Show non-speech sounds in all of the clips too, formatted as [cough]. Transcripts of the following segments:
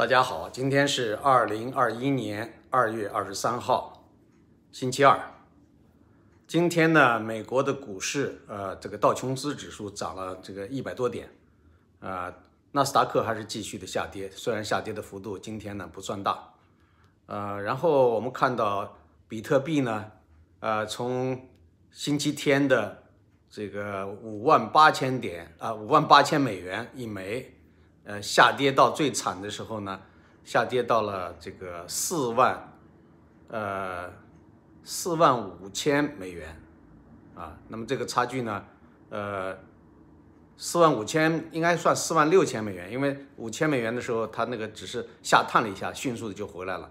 大家好，今天是二零二一年二月二十三号，星期二。今天呢，美国的股市，呃，这个道琼斯指数涨了这个一百多点，啊，纳斯达克还是继续的下跌，虽然下跌的幅度今天呢不算大，呃，然后我们看到比特币呢，呃，从星期天的这个五万八千点啊，五万八千美元一枚。呃，下跌到最惨的时候呢，下跌到了这个四万，呃，四万五千美元，啊，那么这个差距呢，呃，四万五千应该算四万六千美元，因为五千美元的时候它那个只是下探了一下，迅速的就回来了，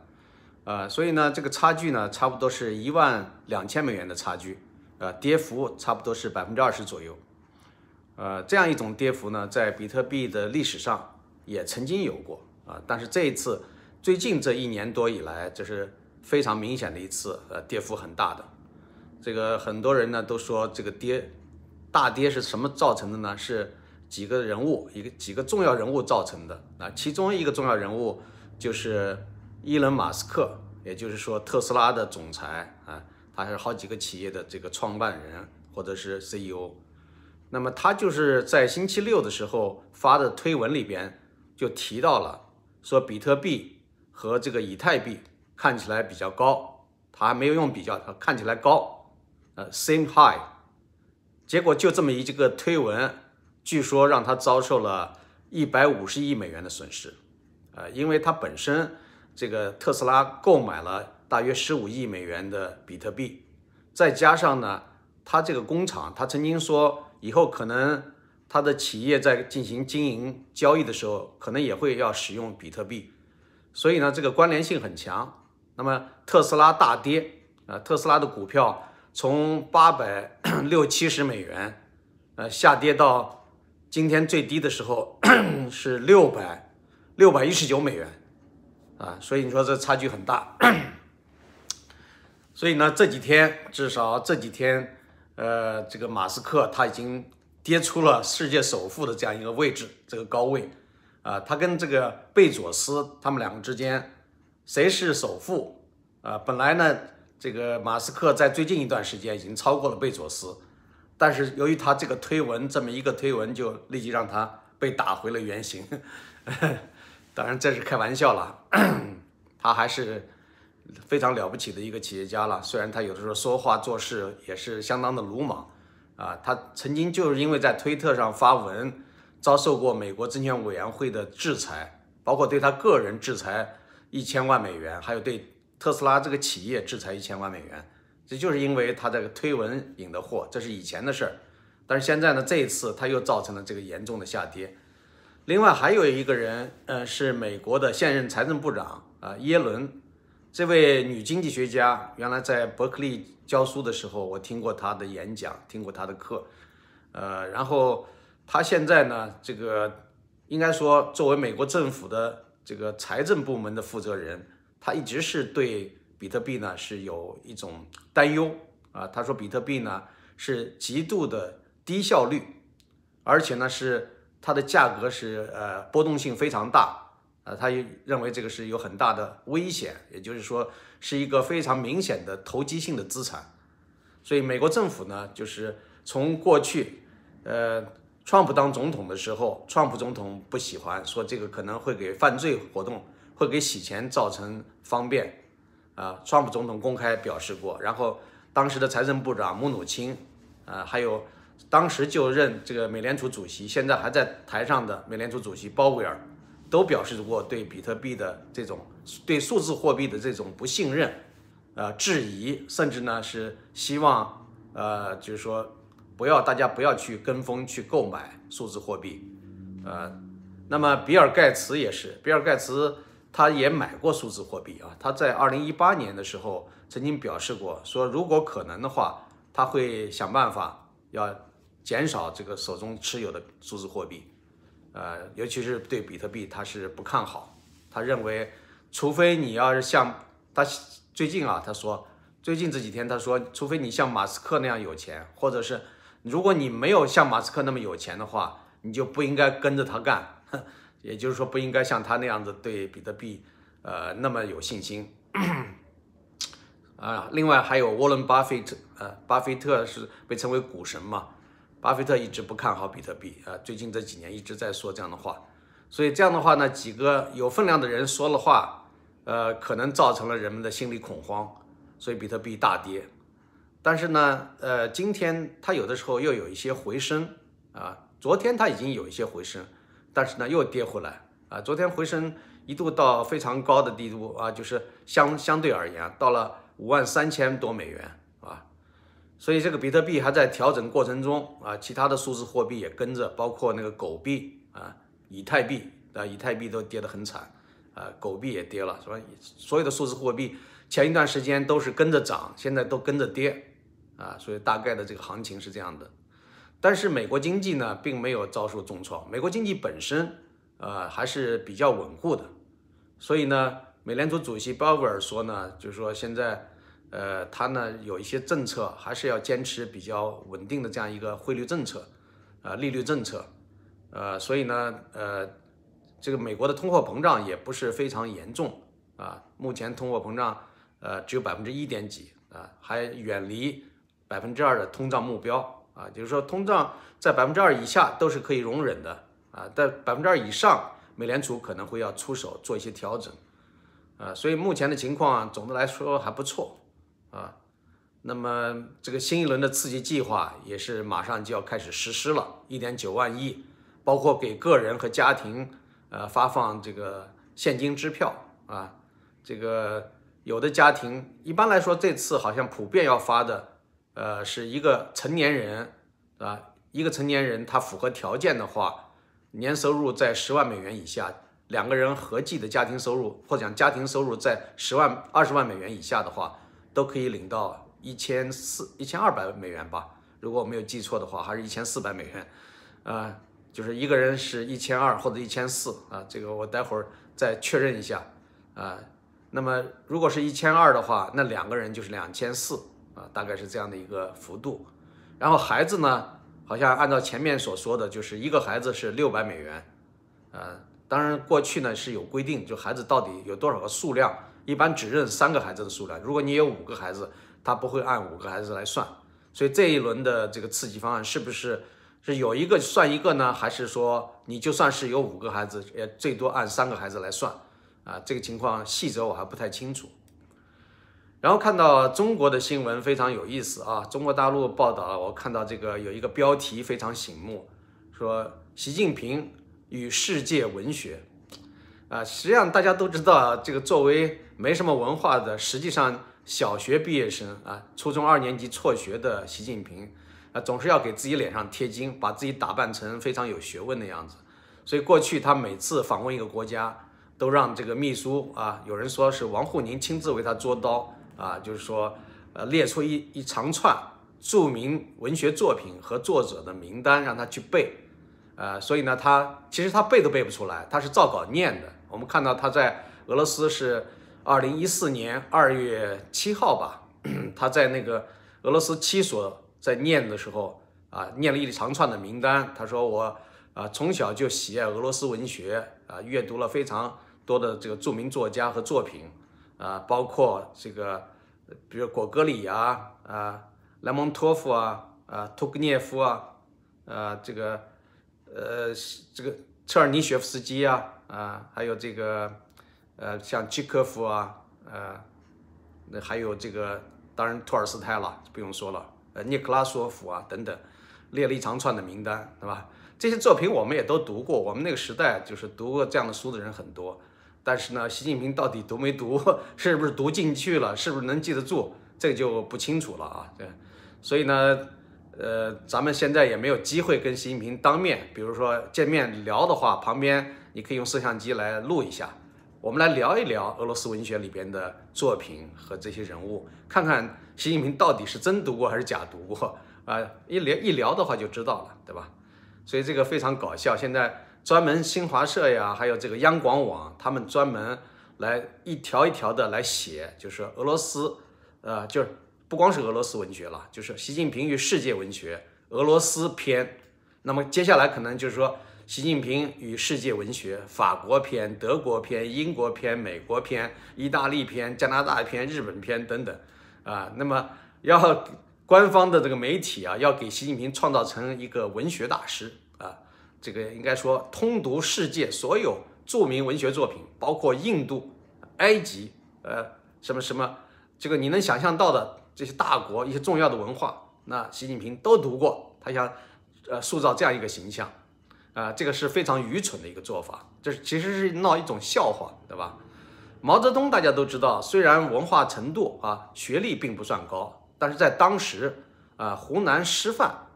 呃，所以呢，这个差距呢，差不多是一万两千美元的差距，呃，跌幅差不多是百分之二十左右。呃，这样一种跌幅呢，在比特币的历史上也曾经有过啊，但是这一次，最近这一年多以来，这是非常明显的一次，呃，跌幅很大的。这个很多人呢都说，这个跌，大跌是什么造成的呢？是几个人物，一个几个重要人物造成的啊。其中一个重要人物就是伊隆·马斯克，也就是说特斯拉的总裁啊，他是好几个企业的这个创办人或者是 CEO。那么他就是在星期六的时候发的推文里边就提到了，说比特币和这个以太币看起来比较高，他还没有用比较，他看起来高，呃，same high。结果就这么一这个推文，据说让他遭受了一百五十亿美元的损失，呃，因为他本身这个特斯拉购买了大约十五亿美元的比特币，再加上呢，他这个工厂，他曾经说。以后可能他的企业在进行经营交易的时候，可能也会要使用比特币，所以呢，这个关联性很强。那么特斯拉大跌啊，特斯拉的股票从八百六七十美元，呃，下跌到今天最低的时候 [coughs] 是六百六百一十九美元啊，所以你说这差距很大。[coughs] 所以呢，这几天至少这几天。呃，这个马斯克他已经跌出了世界首富的这样一个位置，这个高位，啊，他跟这个贝佐斯他们两个之间谁是首富？啊，本来呢，这个马斯克在最近一段时间已经超过了贝佐斯，但是由于他这个推文这么一个推文，就立即让他被打回了原形。[laughs] 当然这是开玩笑了，[coughs] 他还是。非常了不起的一个企业家了，虽然他有的时候说话做事也是相当的鲁莽，啊，他曾经就是因为在推特上发文，遭受过美国证券委员会的制裁，包括对他个人制裁一千万美元，还有对特斯拉这个企业制裁一千万美元，这就是因为他这个推文引的祸，这是以前的事儿，但是现在呢，这一次他又造成了这个严重的下跌。另外还有一个人，呃，是美国的现任财政部长啊，耶伦。这位女经济学家原来在伯克利教书的时候，我听过她的演讲，听过她的课，呃，然后她现在呢，这个应该说作为美国政府的这个财政部门的负责人，她一直是对比特币呢是有一种担忧啊。她说比特币呢是极度的低效率，而且呢是它的价格是呃波动性非常大。呃，他也认为这个是有很大的危险，也就是说是一个非常明显的投机性的资产。所以美国政府呢，就是从过去，呃，川普当总统的时候，川普总统不喜欢说这个可能会给犯罪活动、会给洗钱造成方便，啊，川普总统公开表示过。然后当时的财政部长姆努钦，啊，还有当时就任这个美联储主席，现在还在台上的美联储主席鲍威尔。都表示过对比特币的这种对数字货币的这种不信任，呃质疑，甚至呢是希望呃就是说不要大家不要去跟风去购买数字货币，呃，那么比尔盖茨也是，比尔盖茨他也买过数字货币啊，他在二零一八年的时候曾经表示过，说如果可能的话，他会想办法要减少这个手中持有的数字货币。呃，尤其是对比特币，他是不看好。他认为，除非你要是像他最近啊，他说最近这几天他说，除非你像马斯克那样有钱，或者是如果你没有像马斯克那么有钱的话，你就不应该跟着他干。[laughs] 也就是说不应该像他那样子对比特币呃那么有信心。[coughs] 啊，另外还有沃伦·巴菲特，呃，巴菲特是被称为股神嘛，巴菲特一直不看好比特币，啊，最近这几年一直在说这样的话，所以这样的话呢，几个有分量的人说了话，呃，可能造成了人们的心理恐慌，所以比特币大跌。但是呢，呃，今天它有的时候又有一些回升，啊，昨天它已经有一些回升，但是呢又跌回来，啊，昨天回升一度到非常高的地步，啊，就是相相对而言到了。五万三千多美元，所以这个比特币还在调整过程中啊，其他的数字货币也跟着，包括那个狗币啊、以太币啊，以太币都跌得很惨啊，狗币也跌了，是吧？所有的数字货币前一段时间都是跟着涨，现在都跟着跌啊，所以大概的这个行情是这样的。但是美国经济呢，并没有遭受重创，美国经济本身呃还是比较稳固的，所以呢。美联储主席鲍威尔说呢，就是说现在，呃，他呢有一些政策还是要坚持比较稳定的这样一个汇率政策，啊，利率政策，呃，所以呢，呃，这个美国的通货膨胀也不是非常严重啊，目前通货膨胀呃只有百分之一点几啊，还远离百分之二的通胀目标啊，就是说通胀在百分之二以下都是可以容忍的啊，在百分之二以上，美联储可能会要出手做一些调整。啊，所以目前的情况总的来说还不错啊。那么这个新一轮的刺激计划也是马上就要开始实施了，一点九万亿，包括给个人和家庭呃发放这个现金支票啊。这个有的家庭一般来说这次好像普遍要发的，呃，是一个成年人啊，一个成年人他符合条件的话，年收入在十万美元以下。两个人合计的家庭收入，或者讲家庭收入在十万、二十万美元以下的话，都可以领到一千四、一千二百美元吧。如果我没有记错的话，还是一千四百美元。啊，就是一个人是一千二或者一千四啊，这个我待会儿再确认一下啊。那么如果是一千二的话，那两个人就是两千四啊，大概是这样的一个幅度。然后孩子呢，好像按照前面所说的，就是一个孩子是六百美元，啊。当然，过去呢是有规定，就孩子到底有多少个数量，一般只认三个孩子的数量。如果你有五个孩子，他不会按五个孩子来算。所以这一轮的这个刺激方案是不是是有一个算一个呢？还是说你就算是有五个孩子，也最多按三个孩子来算？啊，这个情况细则我还不太清楚。然后看到中国的新闻非常有意思啊，中国大陆报道，我看到这个有一个标题非常醒目，说习近平。与世界文学，啊，实际上大家都知道啊，这个作为没什么文化的，实际上小学毕业生啊，初中二年级辍学的习近平，啊，总是要给自己脸上贴金，把自己打扮成非常有学问的样子。所以过去他每次访问一个国家，都让这个秘书啊，有人说是王沪宁亲自为他捉刀啊，就是说，呃，列出一一长串著名文学作品和作者的名单，让他去背。呃，所以呢，他其实他背都背不出来，他是照稿念的。我们看到他在俄罗斯是二零一四年二月七号吧，他在那个俄罗斯七所在念的时候啊，念了一长串的名单。他说我啊从小就喜爱俄罗斯文学啊，阅读了非常多的这个著名作家和作品啊，包括这个比如果戈里啊啊莱蒙托夫啊啊托格涅夫啊啊这个。呃，这个车尔尼雪夫斯基啊，啊，还有这个，呃，像契科夫啊，呃，那还有这个，当然托尔斯泰了，不用说了，呃，涅克拉索夫啊等等，列了一长串的名单，对吧？这些作品我们也都读过，我们那个时代就是读过这样的书的人很多。但是呢，习近平到底读没读，是不是读进去了，是不是能记得住，这个就不清楚了啊。对，所以呢。呃，咱们现在也没有机会跟习近平当面，比如说见面聊的话，旁边你可以用摄像机来录一下，我们来聊一聊俄罗斯文学里边的作品和这些人物，看看习近平到底是真读过还是假读过啊？一聊一聊的话就知道了，对吧？所以这个非常搞笑。现在专门新华社呀，还有这个央广网，他们专门来一条一条的来写，就是俄罗斯，呃，就是。不光是俄罗斯文学了，就是习近平与世界文学俄罗斯篇。那么接下来可能就是说，习近平与世界文学，法国篇、德国篇、英国篇、美国篇、意大利篇、加拿大篇、日本篇等等，啊，那么要官方的这个媒体啊，要给习近平创造成一个文学大师啊，这个应该说通读世界所有著名文学作品，包括印度、埃及，呃，什么什么，这个你能想象到的这些大国一些重要的文化，那习近平都读过，他想呃塑造这样一个形象。啊，这个是非常愚蠢的一个做法，这其实是闹一种笑话，对吧？毛泽东大家都知道，虽然文化程度啊、学历并不算高，但是在当时啊，湖南师范，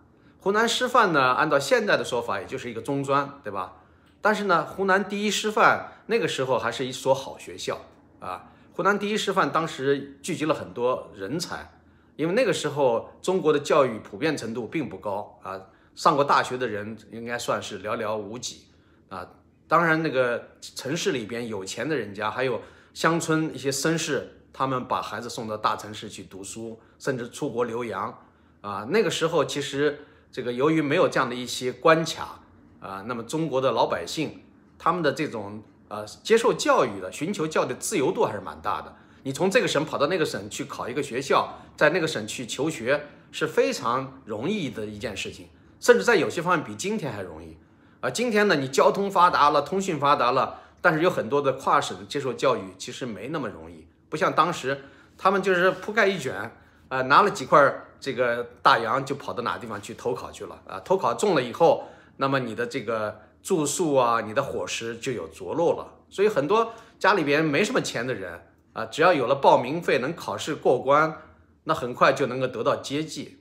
湖南师范呢，按照现在的说法，也就是一个中专，对吧？但是呢，湖南第一师范那个时候还是一所好学校啊。湖南第一师范当时聚集了很多人才，因为那个时候中国的教育普遍程度并不高啊。上过大学的人应该算是寥寥无几啊！当然，那个城市里边有钱的人家，还有乡村一些绅士，他们把孩子送到大城市去读书，甚至出国留洋啊。那个时候，其实这个由于没有这样的一些关卡啊，那么中国的老百姓他们的这种呃接受教育的、寻求教育的自由度还是蛮大的。你从这个省跑到那个省去考一个学校，在那个省去求学是非常容易的一件事情。甚至在有些方面比今天还容易，啊，今天呢，你交通发达了，通讯发达了，但是有很多的跨省接受教育其实没那么容易，不像当时他们就是铺盖一卷，啊，拿了几块这个大洋就跑到哪个地方去投考去了，啊，投考中了以后，那么你的这个住宿啊，你的伙食就有着落了，所以很多家里边没什么钱的人啊，只要有了报名费，能考试过关，那很快就能够得到接济。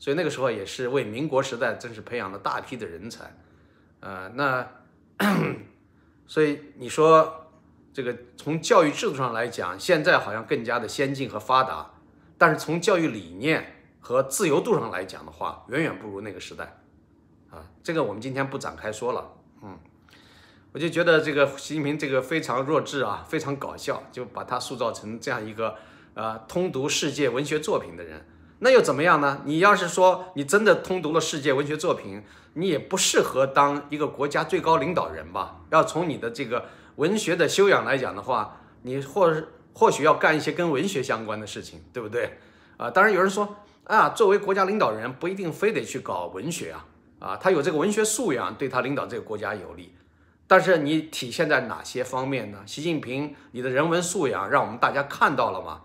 所以那个时候也是为民国时代真是培养了大批的人才，呃，那 [clears throat] 所以你说这个从教育制度上来讲，现在好像更加的先进和发达，但是从教育理念和自由度上来讲的话，远远不如那个时代，啊，这个我们今天不展开说了，嗯，我就觉得这个习近平这个非常弱智啊，非常搞笑，就把他塑造成这样一个呃通读世界文学作品的人。那又怎么样呢？你要是说你真的通读了世界文学作品，你也不适合当一个国家最高领导人吧？要从你的这个文学的修养来讲的话，你或或许要干一些跟文学相关的事情，对不对？啊，当然有人说啊，作为国家领导人不一定非得去搞文学啊，啊，他有这个文学素养对他领导这个国家有利，但是你体现在哪些方面呢？习近平，你的人文素养让我们大家看到了吗？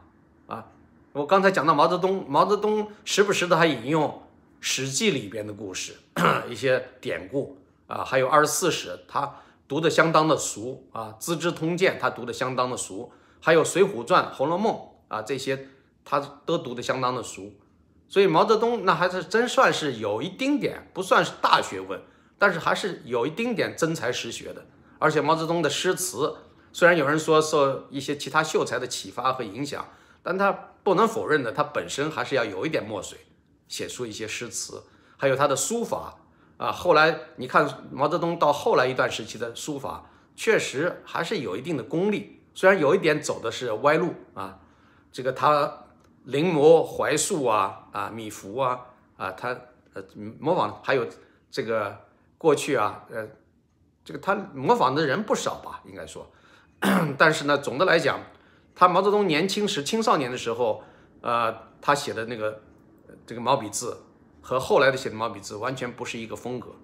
我刚才讲到毛泽东，毛泽东时不时的还引用《史记》里边的故事，[clears throat] 一些典故啊，还有二十四史，他读的相当的熟啊，《资治通鉴》他读的相当的熟，还有《水浒传》《红楼梦》啊，这些他都读的相当的熟，所以毛泽东那还是真算是有一丁点，不算是大学问，但是还是有一丁点真才实学的。而且毛泽东的诗词，虽然有人说受一些其他秀才的启发和影响。但他不能否认的，他本身还是要有一点墨水，写出一些诗词，还有他的书法啊。后来你看毛泽东到后来一段时期的书法，确实还是有一定的功力，虽然有一点走的是歪路啊。这个他临摹怀素啊啊米芾啊啊，他呃模仿还有这个过去啊呃这个他模仿的人不少吧，应该说，[coughs] 但是呢，总的来讲。他毛泽东年轻时、青少年的时候，呃，他写的那个这个毛笔字和后来的写的毛笔字完全不是一个风格，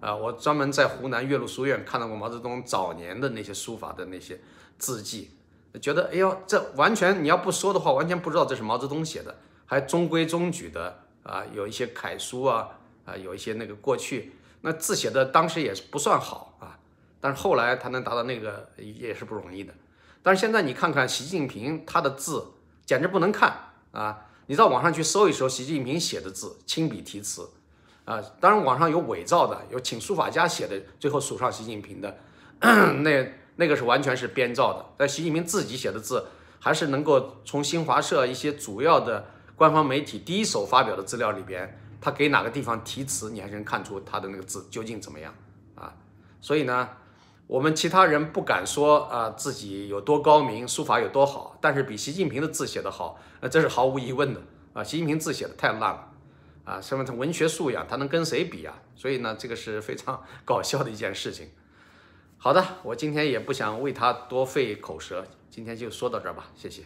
啊，我专门在湖南岳麓书院看到过毛泽东早年的那些书法的那些字迹，觉得哎呦，这完全你要不说的话，完全不知道这是毛泽东写的，还中规中矩的啊，有一些楷书啊，啊，有一些那个过去那字写的当时也是不算好啊，但是后来他能达到那个也是不容易的。但是现在你看看习近平他的字简直不能看啊！你到网上去搜一搜习近平写的字，亲笔题词啊。当然网上有伪造的，有请书法家写的，最后署上习近平的，[clears throat] 那那个是完全是编造的。但习近平自己写的字，还是能够从新华社一些主要的官方媒体第一手发表的资料里边，他给哪个地方题词，你还是能看出他的那个字究竟怎么样啊？所以呢？我们其他人不敢说啊，自己有多高明，书法有多好，但是比习近平的字写的好，那这是毫无疑问的啊。习近平字写的太烂了，啊，什么他文学素养，他能跟谁比啊？所以呢，这个是非常搞笑的一件事情。好的，我今天也不想为他多费口舌，今天就说到这儿吧，谢谢。